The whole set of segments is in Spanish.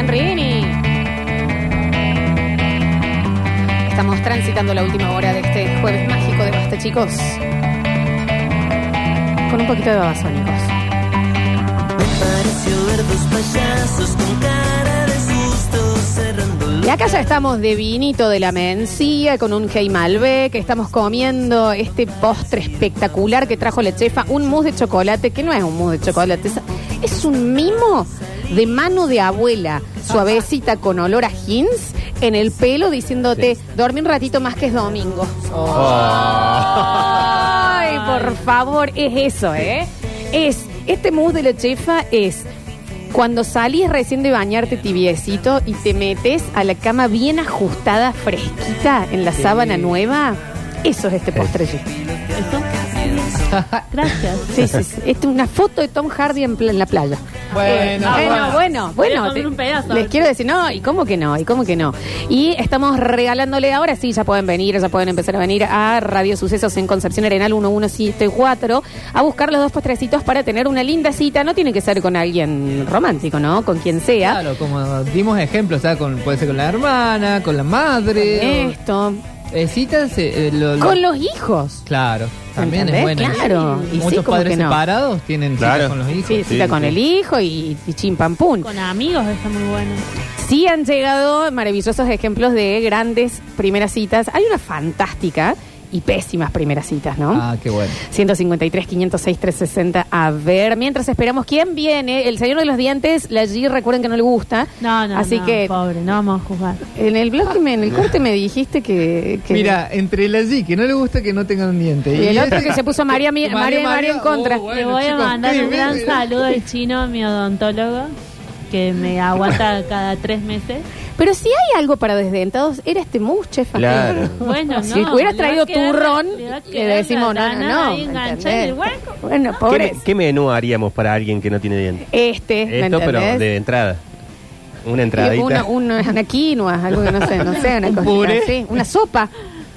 Rini. Estamos transitando la última hora de este jueves mágico de Basta, chicos. Con un poquito de babasónicos. Pareció ver dos payasos con cara de susto cerrando Y acá ya estamos de vinito de la mencía con un Hey Malbec. Estamos comiendo este postre espectacular que trajo la chefa. Un mousse de chocolate, que no es un mousse de chocolate, es, es un mimo de mano de abuela, suavecita con olor a jeans en el pelo diciéndote, dormí un ratito más que es domingo. Ay, por favor, es eso, ¿eh? Es, este mousse de la chefa es cuando salís recién de bañarte tibiecito y te metes a la cama bien ajustada, fresquita, en la sábana nueva, eso es este postre. Gracias. Sí, sí, sí. Esta es una foto de Tom Hardy en, pla- en la playa. Bueno, bueno, bueno, bueno. Te- un pedazo. les quiero decir, no, ¿y cómo que no? ¿Y cómo que no? Y estamos regalándole ahora, sí, ya pueden venir, ya pueden empezar a venir a Radio Sucesos en Concepción Arenal 1174 a buscar los dos postrecitos para tener una linda cita. No tiene que ser con alguien romántico, ¿no? Con quien sea. Claro, como dimos ejemplos, o sea, con, puede ser con la hermana, con la madre. Esto. Eh, citas, eh, eh, lo- lo- Con los hijos. Claro, también es ¿Entendés? bueno. Claro. Y sí, Muchos ¿cómo padres que no? separados tienen Claro. citas con los hijos. Sí, cita sí, con sí. el hijo y, y chim pam pum. Con amigos está muy bueno. Sí han llegado maravillosos ejemplos de grandes primeras citas. Hay una fantástica y pésimas primeras citas, ¿no? Ah, qué bueno. 153, 506, 360. A ver, mientras esperamos quién viene, el señor de los dientes, la G, recuerden que no le gusta. No, no, Así no, que pobre, no vamos a jugar. en el blog, me- en el corte me dijiste que... que- Mira, entre la G, que no le gusta que no tengan un diente. Y el otro que se puso María, María, María, María en contra. oh, bueno, Le voy a mandar un gran saludo al chino, mi odontólogo, que me aguanta cada tres meses. Pero si hay algo para desdentados, era este mousse, chef. Claro. Bueno, no. Si hubieras le traído quedar- turrón, le a le quedar decimos, no, no, no. el hueco. Bueno, ¿Qué, pobre. qué menú haríamos para alguien que no tiene dientes? Este, ¿me Esto, pero de entrada. Una entradita. Una, una, una quinoa, algo que no sé, no sé, una Un cosita puré. así. Una sopa,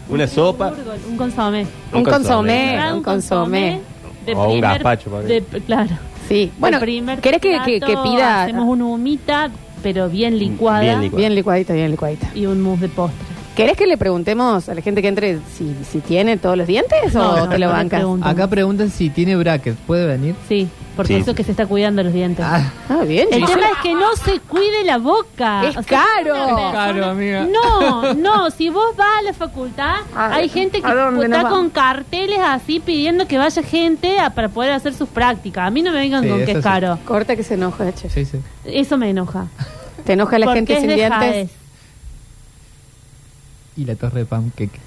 Una sopa. Un consomé. un, consomé, un consomé. de O un gazpacho, por de- Claro. Sí, bueno, ¿querés que, que, que pida Hacemos una humita, pero bien licuada. Bien licuada. bien licuadita, bien licuadita? Y un mousse de postre. ¿Querés que le preguntemos a la gente que entre si, si tiene todos los dientes No, o no, te lo no bancas? pregunto. Acá preguntan si tiene bracket. ¿Puede venir? Sí, porque Sí. eso es que se está cuidando los dientes. Ah, Ah, bien. El tema es que no se cuide la boca. Es caro. Es caro, amiga. No, no. Si vos vas a la facultad, A hay ver, gente que ¿a dónde nos está con carteles así pidiendo que vaya gente a- para poder hacer sus prácticas. A mí no me vengan Sí, con que es sí. caro. Corta que se enoja, chef. sí, sí. Eso me enoja. ¿Te enoja la gente sin dientes? Y la torre de pancakes.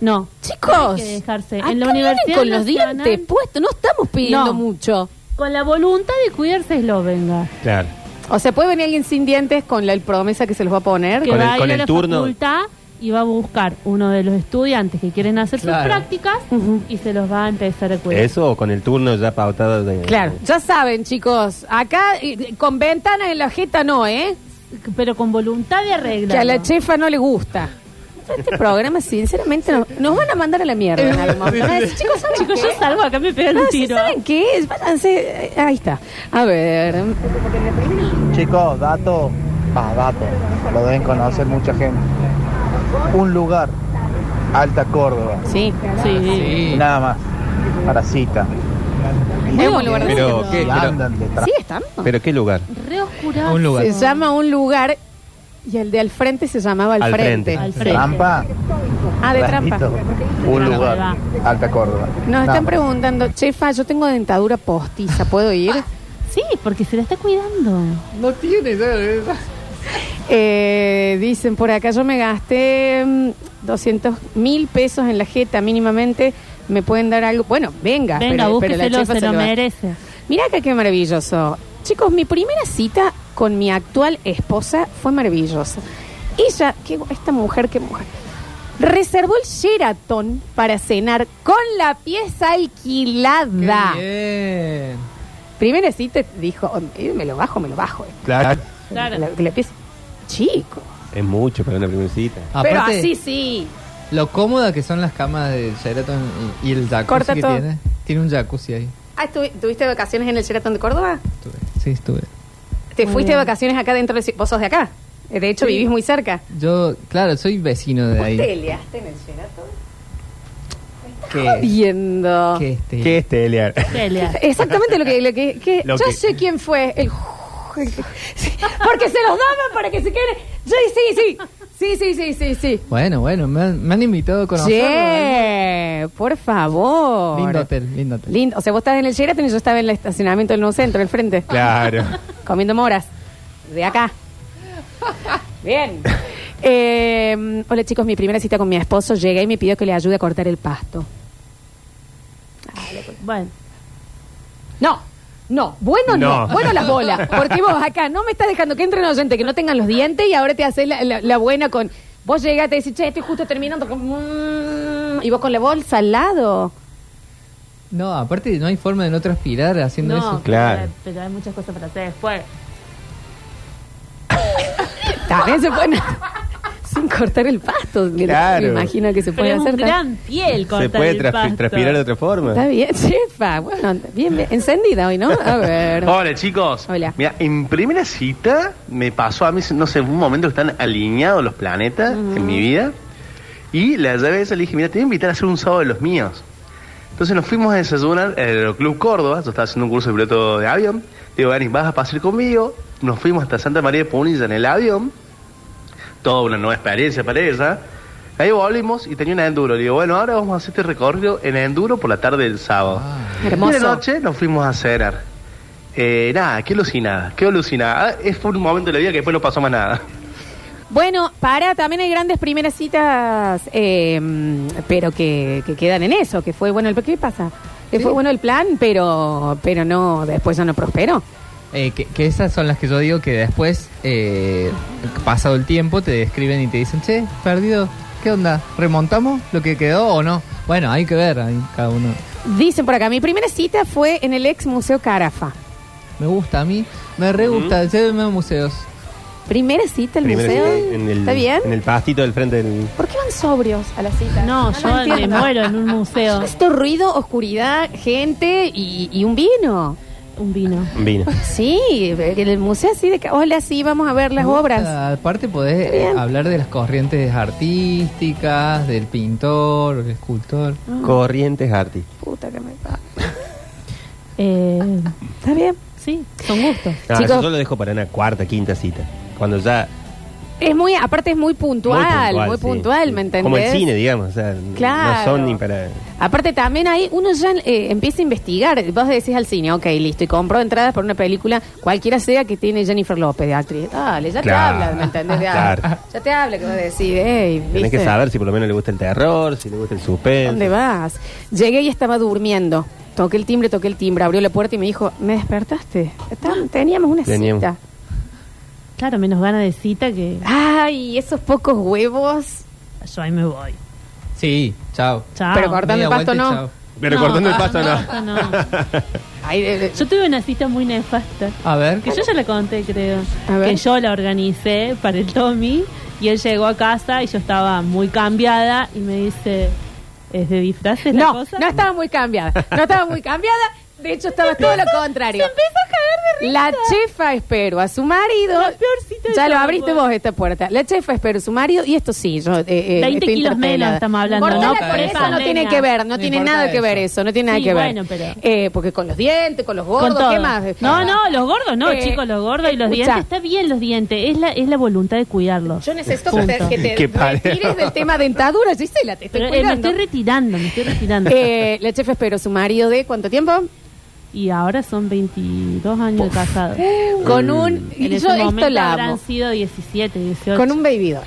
No. Chicos, Hay que dejarse. En la vienen Universidad con los Nacional- dientes puestos, no estamos pidiendo No. mucho. Con la voluntad de cuidarse es lo venga. Claro. O sea, puede venir alguien sin dientes con la promesa que se los va a poner. Que Con el- va a ir con a el la turno. facultad y va a buscar uno de los estudiantes que quieren hacer Claro. sus prácticas y se los va a empezar a cuidar. Eso o con el turno ya pautado de. Claro, ya saben, chicos, acá con ventana en la jeta no, ¿eh? Pero con voluntad de arreglar. Que a la chefa no le gusta. Este programa, sinceramente, nos, nos van a mandar a la mierda. en algún momento. Chicos, ¿saben Chicos, qué? yo salgo acá me pegan No, un ¿sí tiro. ¿Saben qué es? Váyanse. eh, Ahí está. A ver. Chicos, dato, ah, dato, lo deben conocer mucha gente. Un lugar, Alta Córdoba, Sí. Sí. Sí. nada más, para cita. Es un lugar de Pero, Y ¿qué? Pero, andan detrás. Sí, estamos. ¿Pero qué lugar? Re oscurado. Un lugar. Se llama un lugar y el de al frente se llamaba al, Al frente. frente. Al frente. Trampa, Ah, de trampa. Un Trampa, lugar, Alta Córdoba. Nos Nada están más. preguntando, chefa, yo tengo dentadura postiza, ¿puedo ir? Sí, porque se la está cuidando. No tiene. Eh, dicen por acá, yo me gasté mm, 200 mil pesos en la jeta mínimamente. ¿Me pueden dar algo? Bueno, venga. Venga, pero, pero la búsqueselo, chefa se lo va- merece. Mirá acá qué maravilloso. Chicos, mi primera cita con mi actual esposa fue maravillosa. Ella, qué, gu- esta mujer, qué mujer, reservó el Sheraton para cenar con la pieza alquilada. Qué bien. Primera cita dijo, "Oh, eh, me lo bajo, me lo bajo. Claro. Claro. La, la pieza, chico. Es mucho para una primera cita. Pero Aparte, así sí. Lo cómoda que son las camas de Sheraton y, y el jacuzzi Corta que todo. tiene. Tiene un jacuzzi ahí. Ah, ¿tuvi- ¿tuviste vacaciones en el Sheraton de Córdoba? Estuve. Sí, estuve. te Muy fuiste de bien. vacaciones acá dentro de... Vos sos de acá. Eh, De hecho, Sí. vivís muy cerca. Yo, claro, soy vecino de ahí. ¿Te liaste en el Sheraton? ¿Qué? Viendo. ¿Qué este? ¿Qué es Telia? Celia. Exactamente lo que... Lo que, que- Lo yo que- sé quién fue. El... Sí, Porque se los daban para que se queden... Sí, sí, sí. Sí, sí, sí, sí, sí. Bueno, bueno, me han, me han invitado a conocerlo. Che, por favor. Lindo hotel, lindo hotel. Lindo. O sea, vos estabas en el Sheraton y yo estaba en el estacionamiento del nuevo centro, al frente. Claro. Comiendo moras. De acá. Bien. Eh, hola chicos, mi primera cita con mi esposo llega y me pidió que le ayude a cortar el pasto. Bueno, No, no, bueno no, No. bueno las bolas. Porque vos acá no me estás dejando que entren oyentes que no tengan los dientes y ahora te haces la, la- la buena con. Vos llegas, te decís, che, estoy justo terminando con. mm", y vos con la bolsa al lado. No, aparte no hay forma de no transpirar haciendo no, eso. Claro. pero, pero hay muchas cosas para hacer después. También se pueden. cortar el pasto. que Claro. Me imagino que se puede Pero es hacer. un gran piel cortar ¿Se puede el traspi- pasto. transpirar de otra forma? Está bien, chefa. Bueno, bien, bien. encendida hoy, ¿no? A ver. Hola chicos. Hola. Mira, en primera cita me pasó a mí, no sé, un momento que están alineados los planetas en mi vida. Y la llave esa le dije, mira, te voy a invitar a hacer un sábado de los míos. Entonces nos fuimos a desayunar en el Club Córdoba, yo estaba haciendo un curso de piloto de avión. Digo, Dani, vas a pasar conmigo. Nos fuimos hasta Santa María de Punilla en el avión. Toda una nueva experiencia para ella. Ahí volvimos y tenía un enduro. Le digo, bueno, ahora vamos a hacer este recorrido en enduro por la tarde del sábado. Y Hermoso. de noche nos fuimos a cenar. Eh, nada, qué alucinada, qué alucinada. Ah, Es fue un momento de la vida que después no pasó más nada. Bueno, para, también hay grandes primeras citas, eh, pero que, que quedan en eso, que fue bueno el ¿qué pasa? Que fue bueno el plan, pero pero no, después ya no prosperó. Eh, que, que esas son las que yo digo que después, eh, pasado el tiempo, te describen y te dicen, che, perdido, ¿qué onda? ¿Remontamos lo que quedó o no? Bueno, hay que ver, ahí cada uno. Dicen por acá, mi primera cita fue en el ex Museo Carafa. Me gusta a mí, me re gusta, llévenme a museos. ¿Primera cita el museo? en el, ¿Está bien? En el pastito del frente del... ¿Por qué van sobrios a la cita? No, yo me entiendo. muero en un museo. Esto ruido, oscuridad, gente y, y un vino. Un vino. vino. Sí, en el museo así de... ca- Hola, sí, vamos a ver las obras. Aparte podés eh, hablar de las corrientes artísticas, del pintor, del escultor. Corrientes Arti. Puta que me pa- Eh, ¿Está bien? sí, son gustos. No, Chicos. eso yo lo dejo para una cuarta, quinta cita. Cuando ya... Es muy, aparte es muy puntual, muy puntual, sí. ¿me entendés? Como el cine, digamos. O sea, Claro. no son ni para... Aparte también ahí uno ya eh, empieza a investigar. Vos decís al cine, ok, listo, y compro entradas por una película, cualquiera sea que tiene Jennifer López de actriz. Dale, ya Claro. te habla, ¿me entendés? Claro. Ya te habla que vos decís, hey, Tenés que saber si por lo menos le gusta el terror, si le gusta el suspense. ¿Dónde vas? Llegué y estaba durmiendo. Toqué el timbre, toqué el timbre, abrió la puerta y me dijo, ¿me despertaste? Está- Teníamos una Teníamos. cita. Claro, menos ganas de cita que Ay, esos pocos huevos. yo ahí me voy. Sí, chao. Chao. Pero cortando Media el pasto vuelta y no. chao. Pero No, cortando el pasto no. pasto no. Ay, de- de- Yo tuve una cita muy nefasta. A ver. Que yo ya la conté, creo. A ver. Que yo la organicé para el Tommy y él llegó a casa y yo estaba muy cambiada y me dice, ¿es de disfraces la No, cosa? no estaba muy cambiada. No estaba muy cambiada. De hecho, estaba todo lo contrario. Se empezó a caer de risa. La chefa esperó a su marido. La Ya lo abriste vos. esta puerta. La chefa esperó a su marido y esto sí, yo. Eh, eh, 20 estoy kilos menos estamos hablando, Cortala ¿no? con Pre- eso no tiene que ver, no, No tiene nada que ver eso. no tiene nada Sí, que ver. bueno, pero- Eh, porque con los dientes, con los gordos, Con. ¿qué más? No, no, los gordos no, Eh, chicos, los gordos y los dientes. Está bien los dientes, es la, es la voluntad de cuidarlos. Yo necesito que te, que te retires del tema dentadura, Gisela, te estoy Pero, eh, me cuidando. estoy retirando, me estoy retirando. Eh, la chefa esperó a su marido de ¿cuánto tiempo? Y ahora son 22 años de casado. Con un. En yo ese esto momento la habrán amo. sido 17, 18. Con un baby doll.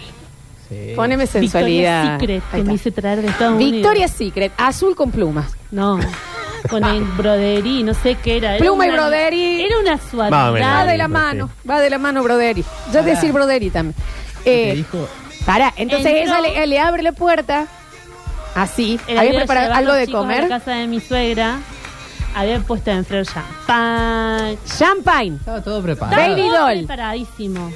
Sí. Poneme sensualidad. Victoria's Secret, Ahí que me hice traer de Estados Victoria's Secret, azul con plumas. Unidos. No, con el broderí, no sé qué era. Era Pluma y una- broderí. Era una Más o menos. Va de la sí. mano, va de la mano Broderi. Yo Pará. decir Broderi también. Te Eh, dijo, pará, entonces Entró- ella le, le abre la puerta, así, había preparado algo de comer. la casa de mi suegra, había puesto en freír champán. Champagne, estaba todo preparado. Baby Todo doll. preparadísimo.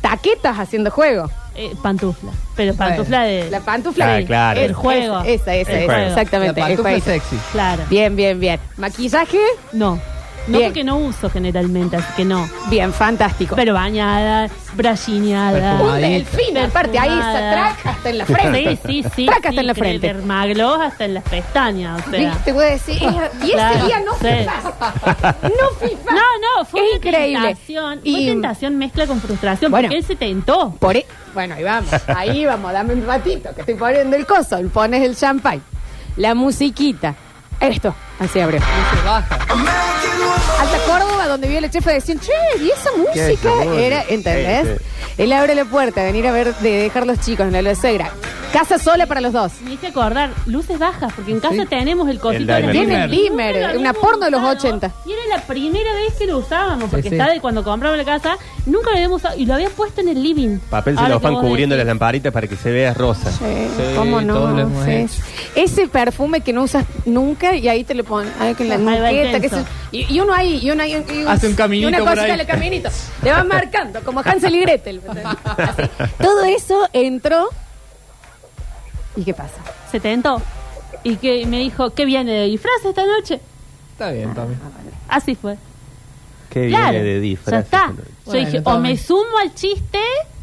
Taquetas haciendo juego. Eh, pantufla. Pero pantufla de. La pantufla. Ah, claro. El juego. Esa, esa, El esa, juego. exactamente. La el pantufla jueguito. sexy. Claro. Bien, bien, bien. Maquillaje, No. No Bien. porque no uso generalmente, así que no. Bien, fantástico. Pero bañada, brachineada. un delfín, aparte, ahí está, perfumada. track hasta en la frente. Sí, sí, sí. Track sí, hasta en la frente. Dermagloss hasta en las pestañas, o sea. Te voy a decir, es- y ese Claro, día no sí. fifas. No fifas. No, no, fue Es una increíble. tentación. Y- Fue tentación mezcla con frustración, Bueno. porque él se tentó. Por e- bueno, ahí vamos, ahí vamos, dame un ratito, que estoy poniendo el coso, pones el champagne, la musiquita, esto, así abre. Se baja. Alta Córdoba, donde vio el chefe, decían, che, y esa música esa música? era, ¿entendés? Sí, Él abre la puerta, venir a ver, de dejar los chicos en la luz suegra. Casa sola para los dos. Me hice acordar, luces bajas, porque en casa Sí. tenemos el cosito El de la dimmer. Tiene el dimmer, Nunca lo una habíamos porno de los usado, 80. Y era la primera vez que lo usábamos, porque sí. está de cuando compramos la casa, nunca lo habíamos usado. Y lo había puesto en el living. Papel Ahora que celofán vos cubriendo las decís. lamparitas para que se vea rosa. Sí, Sí, ¿Cómo no? todos lo hemos Sí. hecho. Ese perfume que no usas nunca y ahí te lo ponen, ahí con la va nuqueta, que intenso. se- y, y uno ahí, y uno ahí, y Hace un caminito y una por cosita ahí. en el caminito, le van marcando, como Hansel y Gretel. ¿entendés? Así. Todo eso entró. ¿Y qué pasa? Se tentó. Y que me dijo, ¿qué viene de disfraz esta noche? Está bien, Tommy. Así fue. Qué Claro, viene de disfraz. ya está. Yo Bueno, dije, o Tommy. me sumo al chiste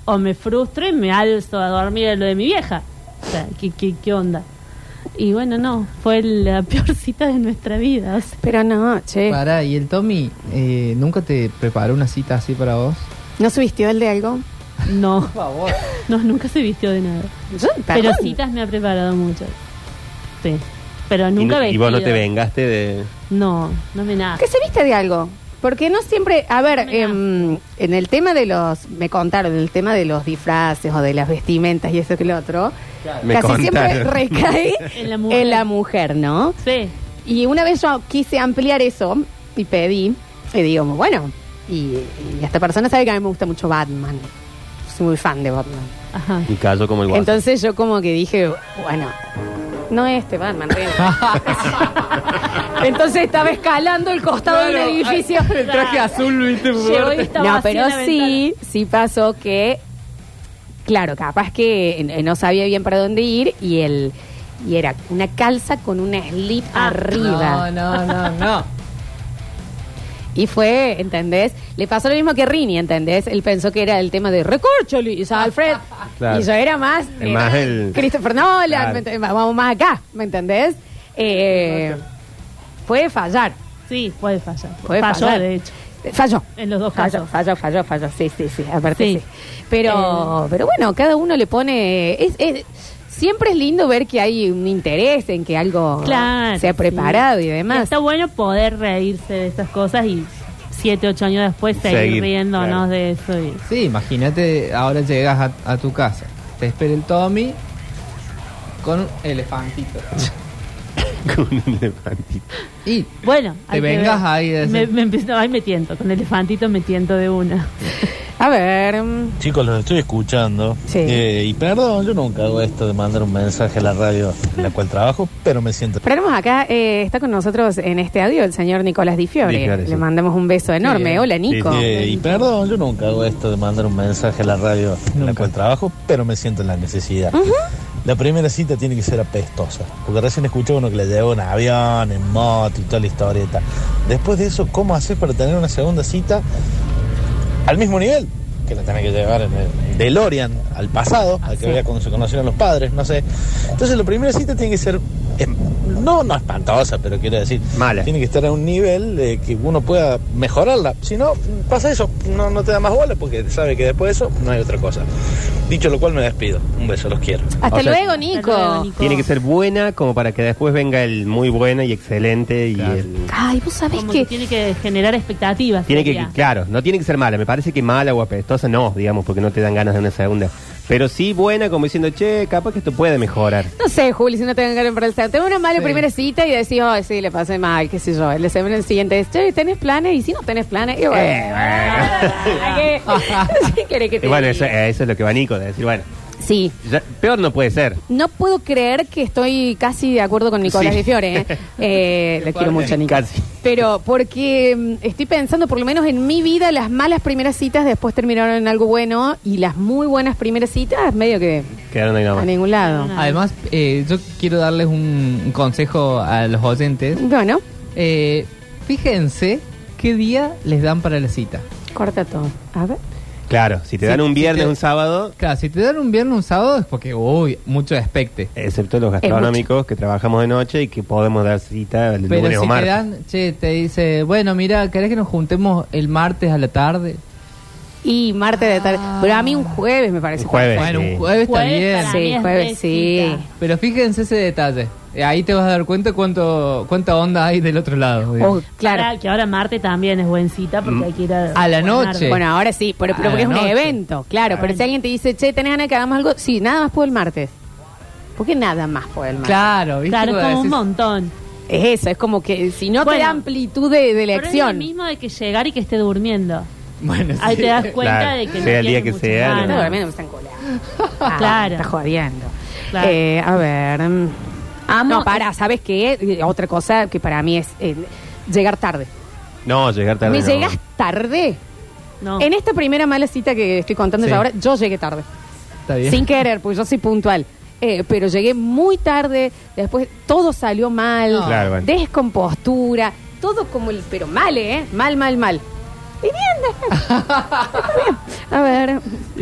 o me frustro y me alzo a dormir a lo de mi vieja. O sea, ¿qué, qué, qué onda? Y bueno, no, fue la peor cita de nuestra vida. o sea. Pero no, che. Para, ¿y el Tommy eh, nunca te preparó una cita así para vos? ¿No se vistió el de algo? no, Por favor. no, nunca se vistió de nada. Yo, Pero perdón. citas me ha preparado mucho. Sí. Pero Y, nunca no- y vos no te vengaste de. No, no me nada. ¿Qué se viste de algo? Porque no siempre, a ver, em, en el tema de los, me contaron, en el tema de los disfraces o de las vestimentas y eso que lo otro, Me casi contaron. siempre recae En la mujer. en la mujer, ¿no? Sí. Y una vez yo quise ampliar eso y pedí, y digo, bueno, y, y esta persona sabe que a mí me gusta mucho Batman. Soy muy fan de Batman. Ajá. Y cayó como el guaso. Entonces yo como que dije, bueno, no este Batman. Entonces estaba escalando el costado de un edificio. El traje azul, viste, Llegó y fuerte. estaba No, así en pero la sí, sí pasó que, claro, capaz que eh, no sabía bien para dónde ir y el y era una calza con una slip Ah, arriba. No, no, no, no. Y fue, ¿entendés? Le pasó lo mismo que Rini, ¿entendés? Él pensó que era el tema de Recorcholi y Alfred. Claro. Y yo era más, Es era más el- Christopher Nolan, Claro. ¿me entendés? vamos más acá, ¿me entendés? Eh, puede fallar. Sí, puede fallar. Puede Falló, fallar. de hecho. Falló. En los dos Falló, casos. falló, falló, falló. Sí, sí, sí. Aparte sí. Sí. Pero, Eh. pero bueno, cada uno le pone. Es, es- siempre es lindo ver que hay un interés en que algo Claro. sea preparado y Y demás. está bueno poder reírse de esas cosas y siete, ocho años después seguir, Seguir, riéndonos claro. de eso. y- Sí, imagínate, ahora llegas a, a tu casa, te espera el Tommy con un elefantito. con un elefantito. Y Bueno, Te hay que vengas ver. ahí de Me, ese- me empiezo- ay, me tiento. Con elefantito me tiento de una. A ver. mm, Chicos, los estoy escuchando. Sí. Eh, y perdón, yo nunca hago esto de mandar un mensaje a la radio en la cual trabajo, pero me siento. Esperemos acá, eh, está con nosotros en este audio el señor Nicolás Di Fiore. Di Fiore, Le sí. mandamos un beso enorme. Sí. Hola, Nico. Eh, y perdón, yo nunca hago esto de mandar un mensaje a la radio en la cual trabajo, pero me siento en la necesidad. La primera cita tiene que ser apestosa, porque recién escuché uno que le llevó en avión, en moto y toda la historieta. Después de eso, ¿cómo haces para tener una segunda cita al mismo nivel? Que la tenés que llevar en el DeLorean al pasado, al que había cuando se conocieron los padres, no sé. Entonces, la primera cita tiene que ser, em, no, no espantosa, pero quiero decir, Mala. tiene que estar a un nivel de que uno pueda mejorarla. Si no, pasa eso, no, no te da más bola porque sabe que después de eso no hay otra cosa. Dicho lo cual, me despido. Un beso, los quiero. Hasta O sea, luego, Nico. Hasta luego, Nico. Tiene que ser buena como para que después venga el muy buena y excelente y el... Ay, vos sabés Como que. que tiene que generar expectativas. Tiene que, claro, no tiene que ser mala. Me parece que mala o apestosa no, digamos, porque no te dan ganas de una segunda. Pero sí buena, como diciendo, che, capaz que esto puede mejorar. No sé, Juli, si no te ganas para el segundo. Tengo una mala Sí. primera cita y decís, oh, sí, le pasé mal, qué sé yo. El semana siguiente es, che, ¿tenés planes? Y si no tenés planes, y bueno. Eh, ¿qué- ¿Qué querés que te Y bueno, diga? eso, eso es lo que va Nico, de decir, bueno, Sí. ya- peor no puede ser. No puedo creer que estoy casi de acuerdo con Nicolás Sí. Di Fiore. ¿eh? Eh, le quiero mucho, Nico. Casi. Pero porque mm, estoy pensando, por lo menos en mi vida, las malas primeras citas después terminaron en algo bueno y las muy buenas primeras citas medio que Quedaron ahí a nomás. ningún lado. además, eh, yo quiero darles un, un consejo a los oyentes. Bueno, Eh, fíjense qué día les dan para la cita. Corta todo. A ver. Claro, si te dan un viernes, un sábado, Claro, si te dan un viernes un sábado es porque, uy, mucho expecte. excepto los gastronómicos que trabajamos de noche y que podemos dar cita el Pero lunes o si te martes. dan, che, te dice, bueno, mira, ¿querés que nos juntemos el martes a la tarde? Y martes de tarde. Pero a mí un jueves me parece. Un jueves. Bueno, un jueves está Jueves bien. Sí, es jueves, sí. Pero fíjense ese detalle. Eh, Ahí te vas a dar cuenta cuánto cuánta onda hay del otro lado. digamos. Oh, claro. Ahora, que ahora Marte también es buen cita porque hay que ir a, A la noche. Bueno, ahora sí, pero, pero A porque es la un noche. evento, claro. Pero si alguien te dice, che, ¿tenés ganas de que hagamos algo? Sí, nada más puedo el martes. ¿Por qué nada más puedo el martes? Claro, ¿viste? Claro, es Cuando como un decís- montón. Es eso, es como que si no te Bueno. da amplitud de, de Pero es lo elección. mismo de que llegar y que esté durmiendo. Bueno, Ahí sí. te das cuenta Claro, de que sea no el día tiene que muchas sea, ganas. Durmiendo, me están colando. Ah, Claro. Está jodiendo. Claro. Eh, a ver. mm. Amo- No, para, ¿sabes qué? Eh, Otra cosa que para mí es eh, llegar tarde. No, llegar tarde. ¿Me no. llegas tarde? No. En esta primera mala cita que estoy contando Sí. ahora, yo llegué tarde. Está bien. Sin querer, pues yo soy puntual. Eh, pero llegué muy tarde, después todo salió mal, No. Claro, bueno. descompostura, todo como el, pero mal, ¿eh? Mal, mal, mal. Bien. A ver,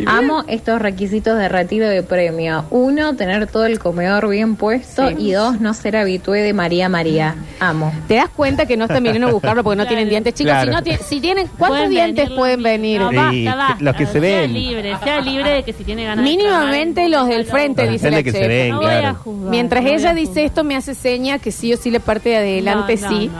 Amo estos requisitos de retiro de premio. Uno, tener todo el comedor bien puesto. Sí. Y dos, no ser habitué de María María. Amo. te das cuenta que no están viniendo a buscarlo porque no Claro. tienen dientes, chicos. Claro. Si, no si tienen, ¿cuántos Pueden dientes venir pueden venir? No, basta, basta. los que se Sea ven. libre, sea libre de que si tiene ganas de Mínimamente tomar, los del frente, Los dice la que se chef. ven, No voy a juzgar. Mientras no voy ella a dice esto, me hace seña que sí o sí la parte de adelante No, no, sí.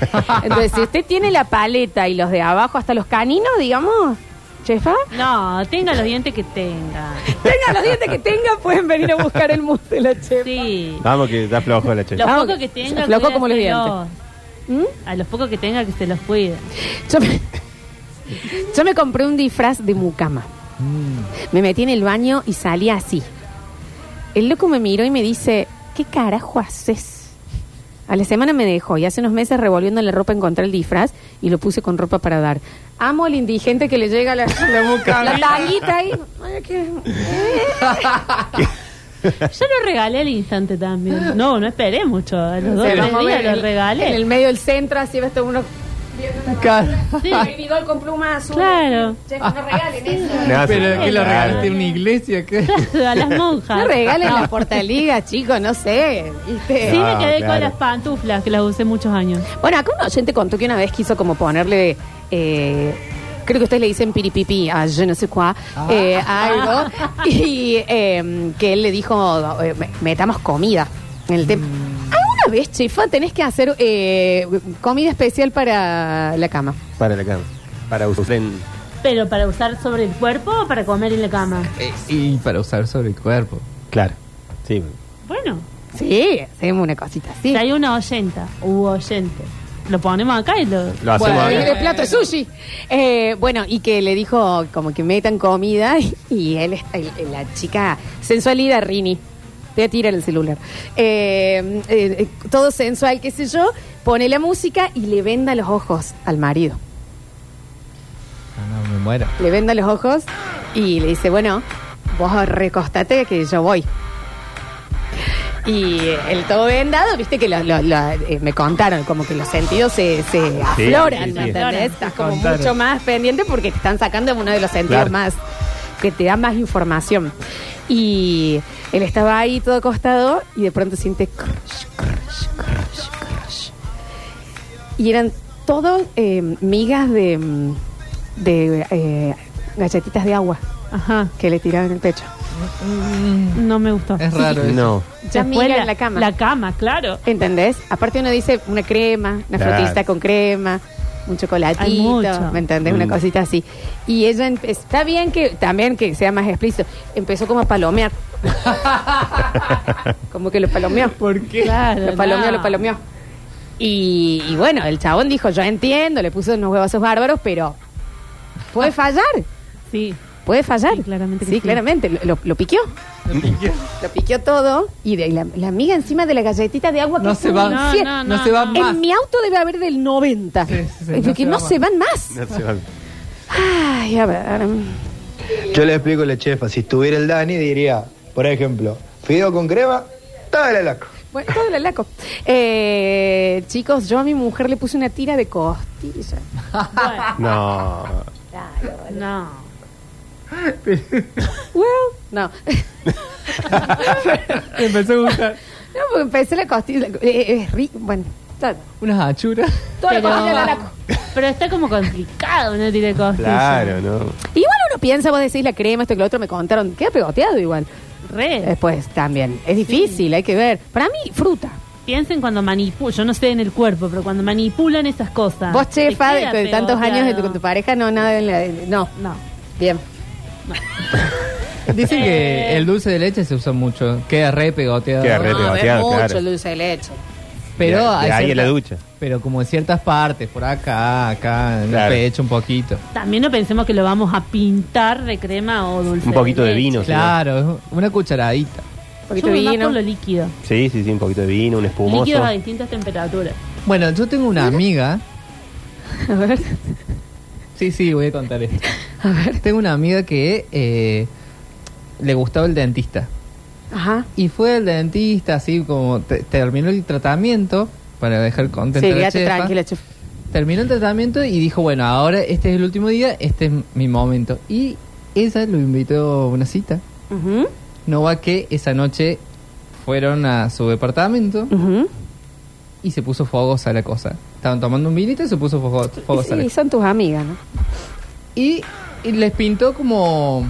Entonces, si usted tiene la paleta y los de abajo hasta los caninos, digamos, chefa, No, tenga los dientes que tenga. tenga los dientes que tenga, pueden venir a buscar el mus de la chefa. Sí. Vamos que está flojo la chefa. Los pocos que tenga, Flojo como los cuídaselos. ¿Mm? A los pocos que tenga, que se los cuide. Yo me, yo me compré un disfraz de mucama. Me metí en el baño y salí así. El loco me miró y me dice, ¿qué carajo haces? A la semana me dejó y hace unos meses revolviendo la ropa encontré el disfraz y lo puse con ropa para dar. Amo al indigente que le llega la, la, la tanguita ahí. Ay, qué- Yo lo regalé al instante también. No, no esperé mucho. A los dos Se tres va a mover días en- lo regalé. En el medio del centro, así ves Claro. Sí. Con pluma azul. Claro. Che, no regalen eso. No, Pero sí, que lo claro. regalaste una iglesia, ¿qué? a las monjas. No regalen la portaliga, chicos, no sé. ¿viste? Sí, Ah, me quedé con las pantuflas que las usé muchos años. Bueno, acá un oyente contó que una vez quiso como ponerle. eh, creo que ustedes le dicen piripipi a je no sé quoi, eh, a algo. Y eh, que él le dijo: eh, me- metamos comida en el tema. ¿Alguna vez, chefa, tenés que hacer eh, comida especial para la cama? Para la cama. Para usar en. Pero para usar sobre el cuerpo o para comer en la cama. Eh, y para usar sobre el cuerpo. Claro. Sí. Bueno, Sí, hacemos una cosita así. si hay una oyenta u oyente, lo ponemos acá y lo. Lo hacemos Bueno, acá. el plato de sushi. Eh, bueno, y que le dijo como que metan comida y, y él, está- la chica, sensualidad, Rini. Te voy a tirar el celular. Eh, eh, eh, todo sensual, qué sé yo. Pone la música y le venda los ojos al marido. No, no, me muero. Le venda los ojos y le dice, bueno, vos recostate que yo voy. Y el todo vendado, viste que lo- lo- lo- eh, me contaron, como que los sentidos se, se afloran, sí, sí. ¿me entendés? Estás como Contaron. mucho más pendiente porque te están sacando uno de los sentidos Claro. más, que te da más información. Y él estaba ahí todo acostado y de pronto siente crush, crush, crush, crush. Y eran todos eh, migas de, de eh, galletitas de agua Ajá, que le tiraban en el pecho. no me gustó. Es raro eso. No. Ya Después en la cama. La cama, claro. ¿Entendés? Aparte uno dice una crema, una Claro. frutista con crema, un Hay chocolatito, mucho. ¿me entendés? Mm. Una cosita así. Y ella empe- está bien que también que sea más explícito. Empezó como a palomear. como que lo palomeó. ¿Por qué? Claro. Lo palomeó, no. lo palomeó. Y, y bueno, el chabón dijo, yo entiendo, le puso unos huevazos bárbaros, pero puede fallar, Sí. puede fallar. Sí, claramente que Sí, sí. claramente, lo, lo- lo piqueó. Lo piqueó todo y de, la, la amiga encima de la galletita de agua que No se un va, No, infierno. no, no se va no. más. En mi auto debe haber del 90. Sí, sí, sí, Es no que se no va se van más. No se va. Ay, a ver. Yo le explico a la chefa, si estuviera el Dani diría, por ejemplo, fideo con crema, dale laco. Bueno, todo lo laco. Eh, chicos, yo a mi mujer le puse una tira de costilla. Bueno, No. no. Well, no. Me empezó a gustar. No, porque empecé la costilla. eh, Es rico. Bueno, Unas achuras. toda la Pero, costilla la- la- pero está como complicado, no tiene costilla. Claro, no. Igual uno piensa, vos decís la crema, esto que lo otro me contaron. Queda pegoteado igual. Re. Después también. Es difícil, hay que ver. Para mí, fruta. Piensen cuando manipulan, yo no sé en el cuerpo, pero cuando manipulan esas cosas. Vos, te chefa, de, queda de tantos años de tu, con tu pareja, no, nada. de la- no, No. bien. Dicen Eh. que el dulce de leche se usa mucho. Queda re pegoteado. Queda re no, ves pegoteado, mucho claro. el dulce de leche. Pero De- de hay ahí en la ducha. Pero como en ciertas partes, por acá, acá, en Claro. el pecho un poquito. También no pensemos que lo vamos a pintar de crema o dulce. Un poquito de leche. vino. sí. Claro, una cucharadita. Un poquito Yo de me voy más vino. por lo líquido. Sí, sí, sí, un poquito de vino, un espumoso. Líquidos a distintas temperaturas. Bueno, yo tengo una amiga. A ver. Sí, sí, voy a contar esto. Tengo una amiga que eh, le gustaba el dentista. Ajá. Y fue al dentista, así como te- terminó el tratamiento, para dejar contenta Sí, a la chefa. tranquila, chef. Terminó el tratamiento y dijo, bueno, ahora este es el último día, este es mi momento. Y ella lo invitó a una cita. Ujú, No va que esa noche fueron a su departamento ujú. y se puso fogosa la cosa. Estaban tomando un vinito y se puso fogo- fogosa la Sí, cosa. son tus amigas, ¿no? Y, y les pintó como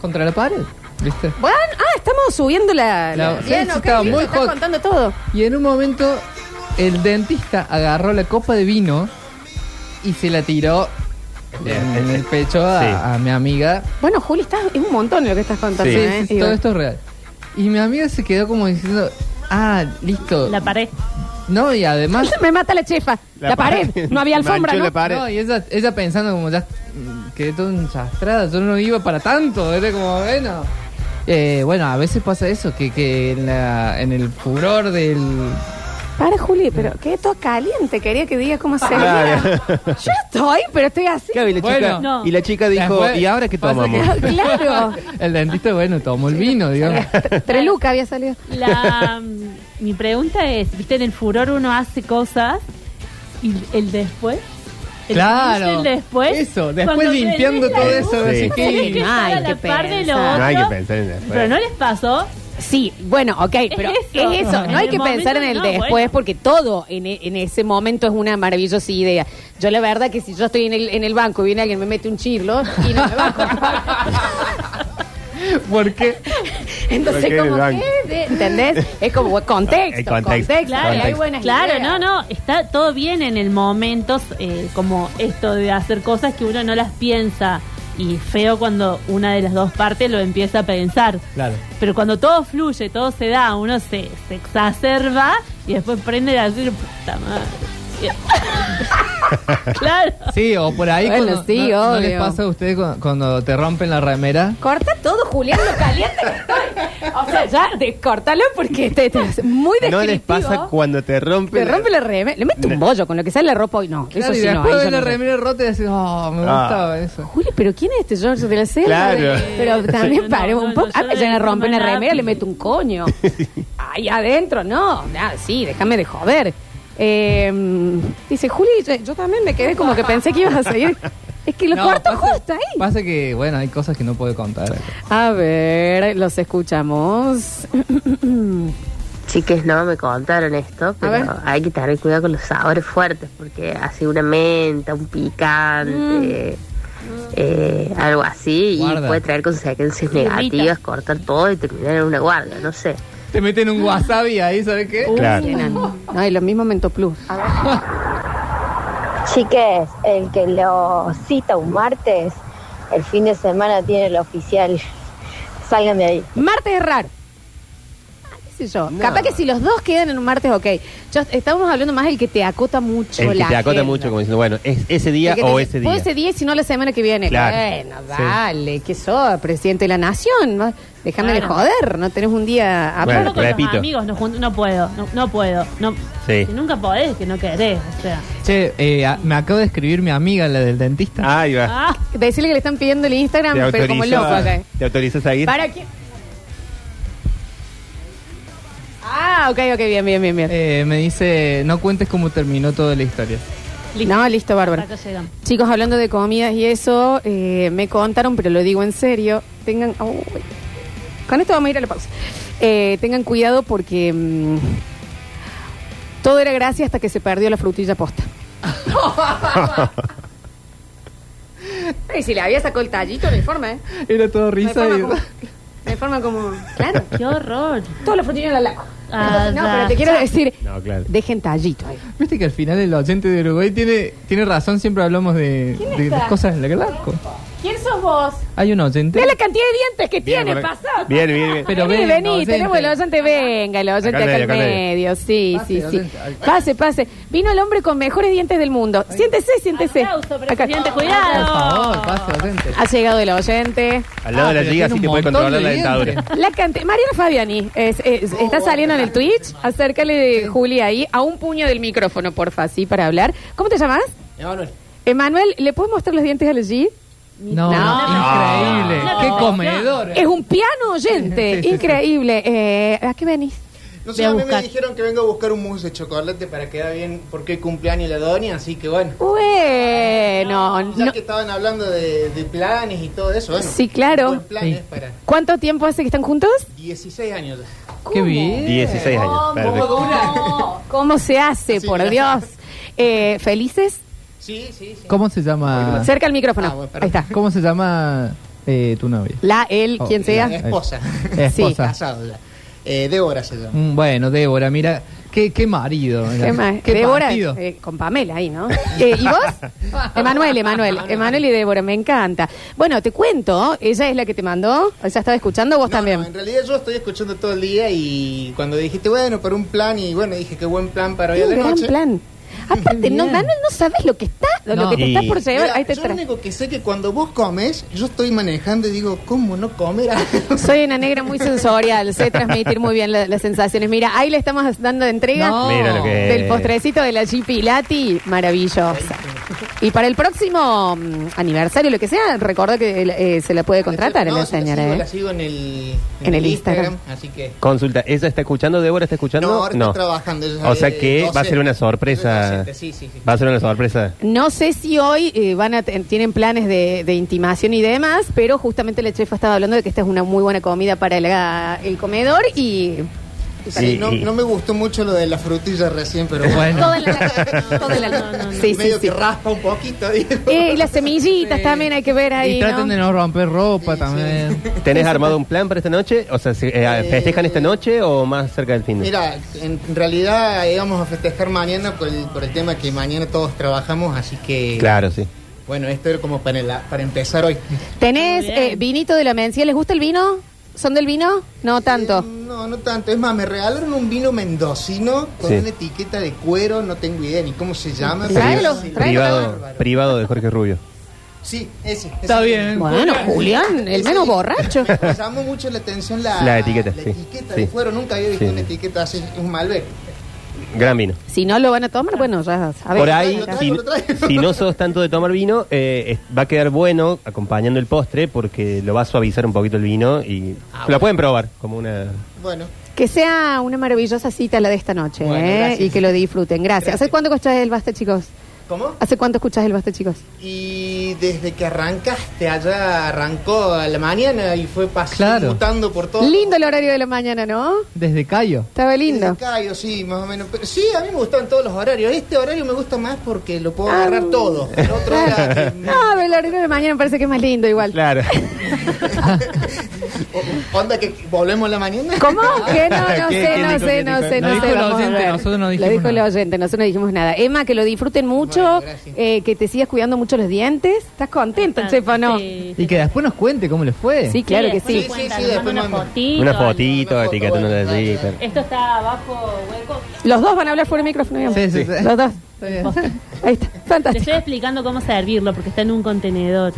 contra la pared, ¿viste? Bueno, ah, estamos subiendo la... La- la- Bien, estaba muy estás hot. contando todo. Y en un momento el dentista agarró la copa de vino y se la tiró en, en el pecho a, Sí. a mi amiga. Bueno, Juli, está, es un montón lo que estás contando, Sí, ¿eh? Sí, todo esto es real. Y mi amiga se quedó como diciendo, ah, listo. La pared. No, y además... Me mata la chefa. La, pared. No había alfombra, ¿no? la pared. No, y ella, ella pensando como ya mm, quedé todo enchastrada, yo no iba para tanto, era como, bueno. Eh, bueno, a veces pasa eso, que, que en, la, en el furor del... Para, Juli, pero quedé todo caliente. Quería que digas cómo se Claro. Yo estoy, pero estoy así. Claro, y la Bueno. chica, No. y la chica dijo, Después ¿y ahora qué pasa tomamos? que- Claro. El dentista, bueno, tomó el vino, digamos. Tres lucas había salido. La, mm, mi pregunta es, viste, en el furor uno hace cosas y el después. El Claro. el después. Eso, después limpiando todo luz, eso, Sí. así tenés que... que No hay que par de lo pensar. No hay que pensar en después. Pero no les pasó. Sí, bueno, ok, pero Es es eso. No hay que pensar en el no, después bueno. porque todo en, e- en ese momento es una maravillosa idea. Yo la verdad que si yo estoy en el, en el banco y viene alguien me mete un chirlo y no me banco. ¿Por qué? Entonces, ¿Por qué en el como que, de- ¿entendés? Es como contexto, El contexto. contexto. Claro, y hay Contexto. buenas Claro, ideas. no, no, está todo bien en el momento, eh, como esto de hacer cosas que uno no las piensa. Y feo cuando una de las dos partes lo empieza a pensar. Claro. Pero cuando todo fluye, todo se da, uno se, se exacerba y después prende a decir, puta madre. claro. Sí, o por ahí Bueno, cuando, sí, no, ¿no obvio. les pasa a ustedes cuando, cuando te rompen la remera? Corta todo, Julián, lo caliente que estoy. O sea, ya, descórtalo porque te, te- es muy No descriptivo. les pasa cuando te rompe. Te rompe la remera. Le mete un bollo con lo que sale la ropa hoy. No, Claro, eso y sí no. después ahí yo la no sé. remera rota y decís, oh, me Ah. gustaba eso. Juli, pero ¿quién es este George de la selva? Claro. Pero también No, paremos no, un no, poco. yo A mí no me le rompe una remera, le meto un coño. Ahí adentro, no. Nada, sí, déjame de joder. Eh, dice, Juli, yo, yo también me quedé como que pensé que ibas a seguir. Es que lo No, corto pasa- justo ahí. Pasa que, bueno, hay cosas que no puedo contar. A ver, los escuchamos. Chiques, no me contaron esto, ver. pero hay que tener cuidado con los sabores fuertes, porque así una menta, un picante, eh, algo así, Guarda. y puede traer consecuencias negativas, cortar todo y terminar en una guardia, no sé. Te meten un wasabi ahí, ¿sabes qué? Claro. No, y lo mismo Mento Plus. Chiques, el que lo cita un martes, el fin de semana tiene el oficial. Salgan de ahí. Martes es raro. Ah, ¿Qué sé yo? No. Capaz que si los dos quedan en un martes, ok. Yo, estábamos hablando más del que te acota mucho El que la te acota agenda. mucho, como diciendo, bueno, ¿es ese día o ese día? Puede ese día y si no la semana que viene. Claro. Bueno, Sí. dale, que sos presidente de la nación. Déjame de joder, no tenés un día a Bueno, con repito. los amigos no, jun- no puedo, no, no puedo. No, Sí. Si nunca podés, que no querés. O sea. Che, eh, a- me acabo de escribir mi amiga, la del dentista. Ahí va. Ah, Decirle que le están pidiendo el Instagram, ¿Te pero como loco acá. ¿Te autorizas a ir? ¿Para quién? Ah, ok, ok, bien, bien, bien, bien. Eh, me dice, no cuentes cómo terminó toda la historia. Listo. No, listo, bárbaro. Acá llegamos. Chicos, hablando de comidas y eso, eh, me contaron, pero lo digo en serio, tengan... Uy. con esto vamos a ir a la pausa. Eh, tengan cuidado porque mm, todo era gracia hasta que se perdió la frutilla posta. y si le había sacado el tallito, no hay forma, ¿eh? Era todo No hay risa forma y... como... No hay forma como... Claro. Qué horror. Toda la frutilla en la laco. No, pero te quiero decir, No, claro. dejen tallito ahí. Viste que al final el oyente de Uruguay tiene, tiene razón, siempre hablamos de, ¿Quién de está? las cosas en la que ¿Quién sos vos? Hay un oyente. Ve la cantidad de dientes que Bien, tiene, por- pasa. Bien, bien, bien. Pero vení, vení, oyente. tenemos el oyente, venga, el oyente Acá acá al al medio, al sí, Pase, sí, sí. oyente. Pase, pase. Vino el hombre con mejores dientes del mundo. Siéntese, siéntese. Aplauso, Acá. presidente, Por cuidado. favor, pase, oyente. Ha llegado el oyente. Al lado Ah, de la pero liga tiene así un que puede montón controlar de la dientes. dentadura. La cante Mariana Fabiani es- es- está saliendo en el Twitch. Acércale de Juli ahí a un puño del micrófono, porfa, así para hablar. ¿Cómo te llamas? Emanuel. Emanuel, ¿le puedes mostrar los dientes a la G? No, No. increíble. No. Qué comedor. Es un piano oyente. Sí, sí, sí. Increíble. Eh, ¿A qué venís? No sé, a a mí me dijeron que vengo a buscar un mousse de chocolate para quedar bien porque cumpleaños la doña, así que bueno. Bueno, Ya no- que estaban hablando de, de planes y todo eso, bueno. Sí, claro. Sí. para ¿cuánto tiempo hace que están juntos? 16 años. ya. Qué bien. 16 años. Perfecto. ¿Cómo se hace, Sí, por. Dios? Eh, ¿Felices? Sí, sí, sí. ¿Cómo se llama? Cerca al micrófono. Ah, bueno, Ahí está. ¿Cómo se llama eh, tu novia? La, él, Oh, quien La sea. esposa. Esposa. Casado ya. Eh, Débora se llama. Mm, Bueno, Débora, mira, qué, qué marido. ¿Qué? Qué Débora, partido. eh, con Pamela ahí, ¿no? Eh, ¿Y vos? Emanuel, Emanuel. Emanuel y Débora, me encanta. Bueno, te cuento, ella es la que te mandó. ¿Ella estaba escuchando vos No, también? no, en realidad yo estoy escuchando todo el día y cuando dijiste, bueno, para un plan, y bueno, dije, qué buen plan para hoy a Un la gran noche. plan. Aparte, no. Manuel, no sabes lo que está, lo No. que te Y- está por llevar. Mira, Ahí te yo tra- lo único que sé que cuando vos comes, yo estoy manejando y digo, ¿cómo no comer algo? Soy una negra muy sensorial, sé transmitir muy bien la- las sensaciones. Mira, ahí le estamos dando de entrega No. Mira lo que del postrecito de la G Pilati, maravillosa. Y para el próximo mm, aniversario, lo que sea, recuerda que eh, se la puede contratar la sí, la señora. sigo, ¿eh? La sigo en el, En el Instagram. Así que. Consulta, ¿ella está escuchando? ¿Débora está escuchando? No, ahora está trabajando. ella O sea que va a ser una sorpresa. Docente, Sí, sí, sí. Va a ser una sorpresa. No sé si hoy eh, van a tienen planes de, de intimación y demás, pero justamente la chefa estaba hablando de que esta es una muy buena comida para la- el comedor y Sí, no, y- no me gustó mucho lo de la frutilla recién, pero bueno. Todo en la, todo en la- No, no, no. Sí, sí, medio sí. que raspa un poquito. digo. Eh, y las semillitas también hay que ver ahí, y traten ¿no? de no romper ropa Sí, también. ¿Tenés armado un plan para esta noche? O sea, si- eh, ¿festejan esta noche o más cerca del fin de Mira, en realidad íbamos a festejar mañana por el, por el tema que mañana todos trabajamos, así que. Claro, sí. Bueno, esto era como para, la- para empezar hoy. ¿Tenés eh, vinito de la mencía? ¿Les gusta el vino? ¿Son del vino? No tanto. No, no tanto. Es más, me regalaron un vino mendocino con Sí. una etiqueta de cuero, no tengo idea ni cómo se llama. Tráelo, sí, tráelo. Privado, privado de Jorge Rubio. Sí, ese. ese Está bien. Bueno, Julián, el Ese menos borracho. Me llamó mucho la atención la, La etiqueta, la sí. etiqueta Sí. de cuero. Nunca había visto Sí. una etiqueta así. Es un Malbec. Gran vino. Si no lo van a tomar, bueno, ya sabes. Por ahí, lo traigo, si, lo traigo. si no sos tanto de tomar vino, eh, es- va a quedar bueno acompañando el postre porque lo va a suavizar un poquito el vino y Ah, la pueden probar como una... Bueno, Que sea una maravillosa cita la de esta noche, Bueno, ¿eh? gracias. Y que lo disfruten. Gracias. Gracias. ¿Hace cuánto escuchás el Basta, chicos? ¿Cómo? ¿Hace cuánto escuchás el Basta, chicos? Y desde que arrancaste allá, arrancó a la mañana y fue pasando, Claro. mutando por todo. Lindo el horario de la mañana, ¿no? Desde Cayo. Estaba lindo. Desde Cayo, sí, más o menos. Pero sí, a mí me gustaban todos los horarios. Este horario me gusta más porque lo puedo Ah. agarrar todo. El otro era que- No, pero el horario de la mañana me parece que es más lindo igual. Claro. onda que volvemos la mañana. ¿Cómo? Que no, no ¿Qué- sé, qué no dijo, sé, no sé, Lo no dijo sé. el oyente, nosotros no Lo dijimos dijo el nada. oyente, nosotros no dijimos nada. Emma, que lo disfruten mucho, eh, que te sigas cuidando mucho los dientes. ¿Estás contento, Ah, Chefa, no? sí, Y que después nos cuente cómo le fue. Sí, claro que sí. una fotito. Una fotito, etiquetando de. Esto está abajo, hueco. Los dos van a hablar fuera del micrófono, digamos. Sí, sí, sí. Los dos. Está bien. Ahí está, Te fantástico. estoy explicando cómo servirlo porque está en un contenedor.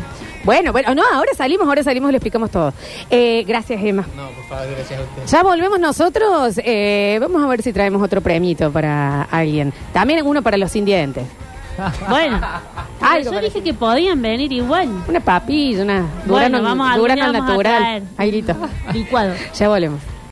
Bueno, bueno, no, ahora salimos, ahora salimos y lo explicamos todo. Eh, gracias, Emma. No, por favor, gracias a ustedes. Ya volvemos nosotros. eh, vamos a ver si traemos otro premito para alguien. También uno para los sin dientes. Bueno, Algo yo dije que podían venir igual. Una papilla, una Bueno, durano, vamos a durano vamos a natural. traer. Ahí listo. Licuado. Ya volvemos.